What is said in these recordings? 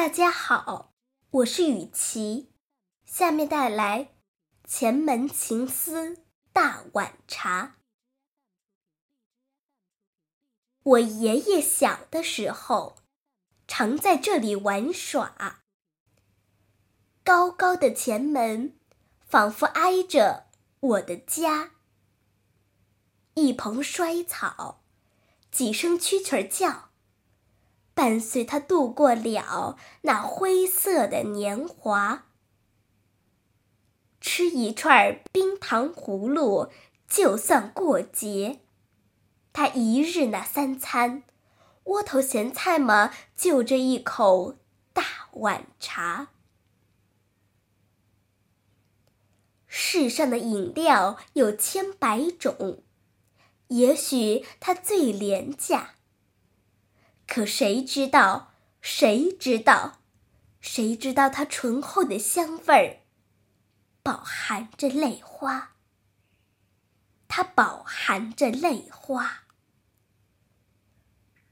大家好，我是雨琪，下面带来《前门情思大碗茶》。我爷爷小的时候，常在这里玩耍。高高的前门，仿佛挨着我的家。一蓬衰草，几声蛐蛐叫。伴随他度过了那灰色的年华，吃一串冰糖葫芦就算过节。他一日那三餐，窝头咸菜嘛，就这一口大碗茶。世上的饮料有千百种，也许它最廉价。可谁知道？谁知道？谁知道它醇厚的香味儿，饱含着泪花。它饱含着泪花。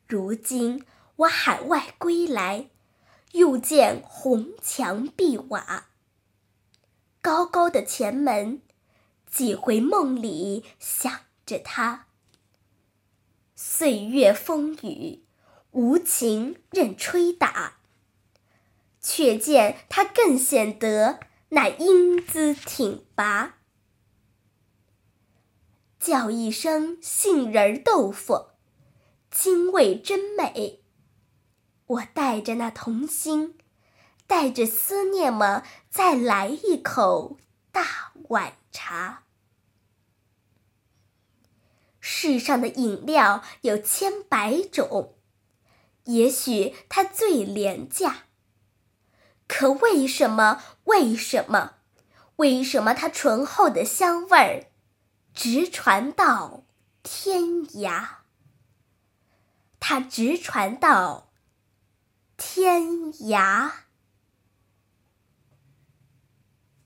如今我海外归来，又见红墙碧瓦，高高的前门，几回梦里想着它。岁月风雨。无情任吹打，却见他更显得那英姿挺拔。叫一声杏仁豆腐，京味真美。我带着那童心，带着思念嘛，再来一口大碗茶。世上的饮料有千百种。也许它最廉价，可为什么？为什么？为什么它醇厚的香味儿直传到天涯？它直传到天涯。